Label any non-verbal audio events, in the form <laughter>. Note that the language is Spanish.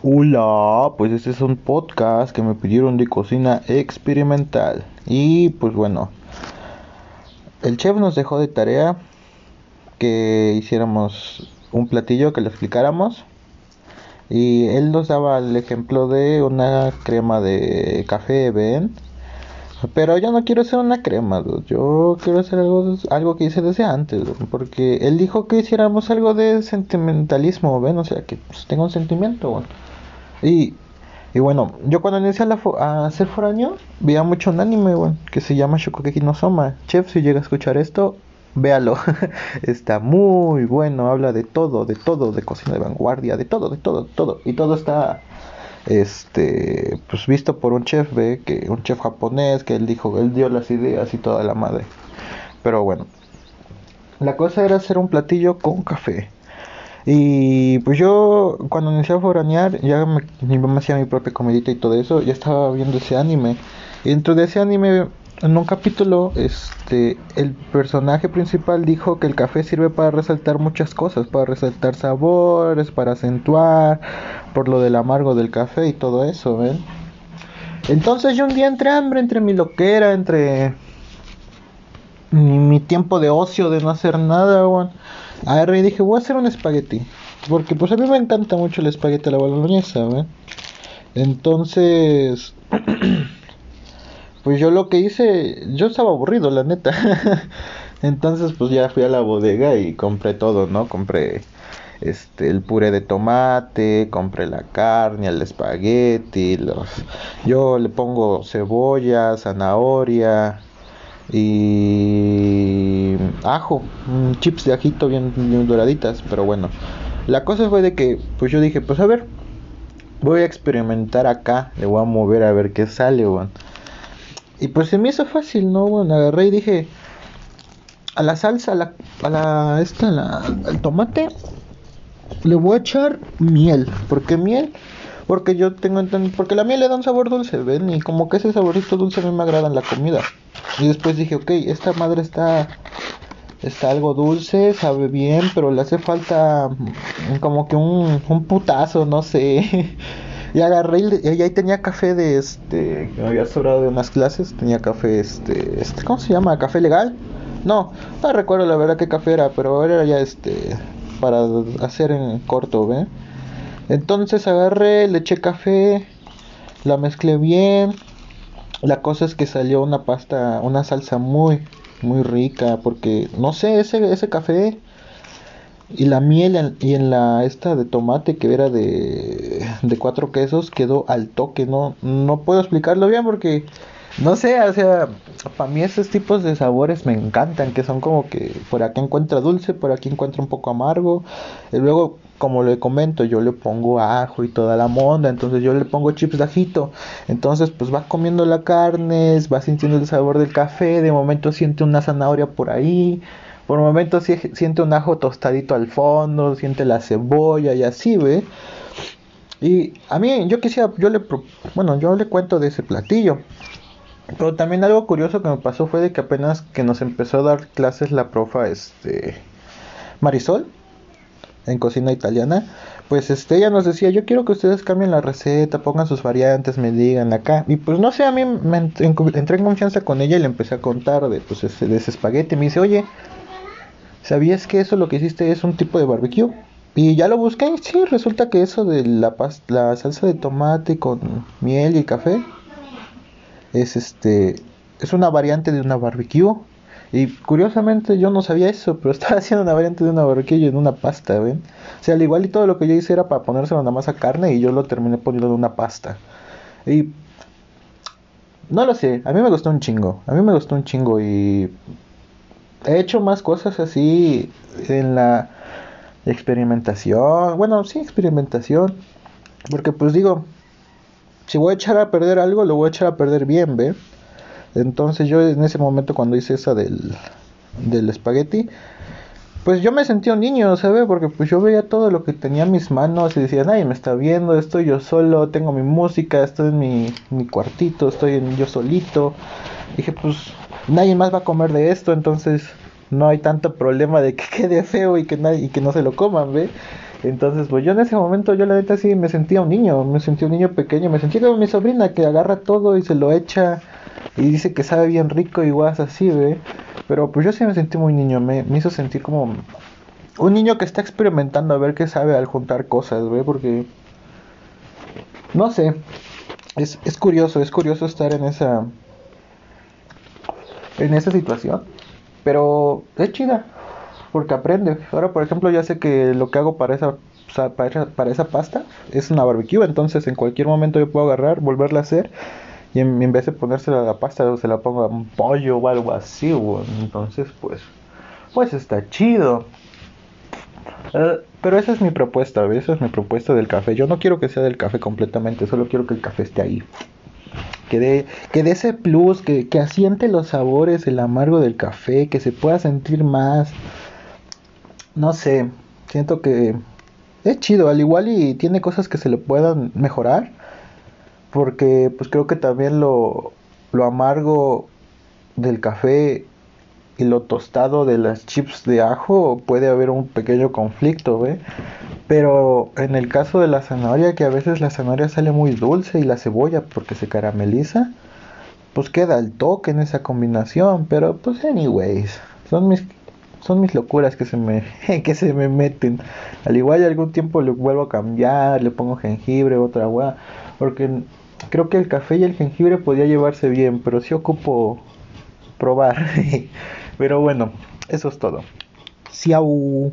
Hola, pues este es un podcast que me pidieron de cocina experimental. Y pues bueno, el chef nos dejó de tarea que hiciéramos un platillo que lo explicáramos. Y él nos daba el ejemplo de una crema de café, ¿ven? Pero yo no quiero hacer una crema, yo quiero hacer algo, algo que hice desde antes, porque él dijo que hiciéramos algo de sentimentalismo, ¿ven? O sea, que pues, tenga un sentimiento, Y, y bueno, yo cuando inicié a, a ser foráneo, veía mucho un anime, bueno, que se llama Shokugeki no. Chef, si llega a escuchar esto, véalo. <laughs> está muy bueno, habla de todo, de todo, de cocina de vanguardia, de todo, de todo, de todo. Y todo está este pues visto por un chef que un chef japonés que él dijo él dio las ideas y toda la madre. Pero bueno la cosa era hacer un platillo con café. Y pues yo cuando inicié a foranear ya me, mi mamá hacía mi propia comidita y todo eso ya estaba viendo ese anime. Y dentro de ese anime en un capítulo, este, el personaje principal dijo que el café sirve para resaltar muchas cosas, para resaltar sabores, para acentuar, por lo del amargo del café y todo eso, ¿ven? Entonces yo un día entre hambre, entre mi loquera, entre mi, tiempo de ocio, de no hacer nada, bueno, agarré y dije, voy a hacer un espagueti. Porque pues a mí me encanta mucho el espagueti a la boloñesa, ¿ven? Entonces... <clears throat> Pues yo lo que hice, yo estaba aburrido, la neta. <laughs> Entonces, pues ya fui a la bodega y compré todo, ¿no? Compré este el puré de tomate, compré la carne, el espagueti, los yo le pongo cebolla, zanahoria y ajo, chips de ajito bien, doraditas, pero bueno. La cosa fue de que pues yo dije, pues a ver, voy a experimentar acá, le voy a mover a ver qué sale, bueno. Y pues se me hizo fácil, ¿no? Bueno, agarré y dije, a la salsa, a la, a la esta, la, al tomate, le voy a echar miel. ¿Por qué miel? Porque yo tengo porque la miel le da un sabor dulce, ¿ven? Y como que ese saborito dulce a mí me agrada en la comida. Y después dije, ok, esta madre está, está algo dulce, sabe bien, pero le hace falta como que un, un putazo, no sé. <laughs> Y agarré y, ahí tenía café de este que me había sobrado de unas clases, tenía café este, este ¿cómo se llama? ¿Café legal? No, no recuerdo la verdad qué café era, pero era ya este para hacer en corto, ¿ve? Entonces agarré, le eché café, la mezclé bien. La cosa es que salió una pasta, una salsa muy muy rica porque no sé, ese ese café y la miel y en la esta de tomate que era de, de cuatro quesos quedó al toque. No, no puedo explicarlo bien porque no sé, o sea, para mí esos tipos de sabores me encantan, que son como que por aquí encuentra dulce, por aquí encuentra un poco amargo. Y luego, como le comento, yo le pongo ajo y toda la monda, entonces yo le pongo chips de ajito. Entonces, pues va comiendo la carne, va sintiendo el sabor del café, de momento siente una zanahoria por ahí. Por momentos siente un ajo tostadito al fondo, siente la cebolla y así, ¿ve? Y a mí, yo quisiera, yo le, bueno, yo le cuento de ese platillo. Pero también algo curioso que me pasó fue de que apenas que nos empezó a dar clases la profa, este, Marisol, en cocina italiana, pues este, ella nos decía, yo quiero que ustedes cambien la receta, pongan sus variantes, me digan acá. Y pues no sé, a mí me entré en confianza con ella y le empecé a contar de, pues, ese, de ese espagueti. Me dice, oye, ¿Sabías que eso lo que hiciste es un tipo de barbecue? Y ya lo busqué sí, resulta que eso de la, la salsa de tomate con miel y café es este es una variante de una barbecue. Y curiosamente yo no sabía eso, pero <laughs> estaba haciendo una variante de una barbecue en una pasta, ¿ven? O sea, al igual y todo lo que yo hice era para ponérselo nada más a carne y yo lo terminé poniendo en una pasta. Y no lo sé, a mí me gustó un chingo, a mí me gustó un chingo y he hecho más cosas así en la experimentación. Bueno, sí, experimentación. Porque pues digo, si voy a echar a perder algo, lo voy a echar a perder bien, ¿ve? Entonces yo en ese momento cuando hice esa del, del espagueti, pues yo me sentí un niño, ¿sabes? Porque pues yo veía todo lo que tenía en mis manos y decía, nadie me está viendo, estoy yo solo, tengo mi música, estoy en mi, mi cuartito, estoy yo solito. Dije, pues nadie más va a comer de esto, entonces no hay tanto problema de que <laughs> quede feo y que nadie y que no se lo coman, ¿ve? Entonces, pues yo en ese momento, yo la neta sí me sentía un niño, me sentía un niño pequeño, me sentía como mi sobrina que agarra todo y se lo echa y dice que sabe bien rico y guas así, ve. Pero pues yo sí me sentí muy niño, me, me hizo sentir como un niño que está experimentando a ver qué sabe al juntar cosas, ve, porque no sé, es, es curioso, es curioso estar en esa en esa situación, pero es chida porque aprende. Ahora, por ejemplo, ya sé que lo que hago para esa, para esa, pasta es una barbecue, entonces en cualquier momento yo puedo agarrar, volverla a hacer y en, vez de ponérsela a la pasta, se la pongo a un pollo o algo así, entonces pues, pues está chido. Eh, pero esa es mi propuesta, esa es mi propuesta del café. Yo no quiero que sea del café completamente, solo quiero que el café esté ahí. Que dé, que dé ese plus, que, que asiente los sabores, el amargo del café, que se pueda sentir más no sé, siento que es chido, al igual y tiene cosas que se le puedan mejorar, porque pues creo que también lo, lo amargo del café y lo tostado de las chips de ajo puede haber un pequeño conflicto, ¿ve? Pero en el caso de la zanahoria, que a veces la zanahoria sale muy dulce y la cebolla porque se carameliza, pues queda el toque en esa combinación, pero pues anyways, son mis son mis locuras que se me <laughs> que se me meten. Al igual algún tiempo le vuelvo a cambiar, le pongo jengibre, otra agua, porque creo que el café y el jengibre podía llevarse bien, pero sí ocupo probar. <laughs> pero bueno, eso es todo. Siau.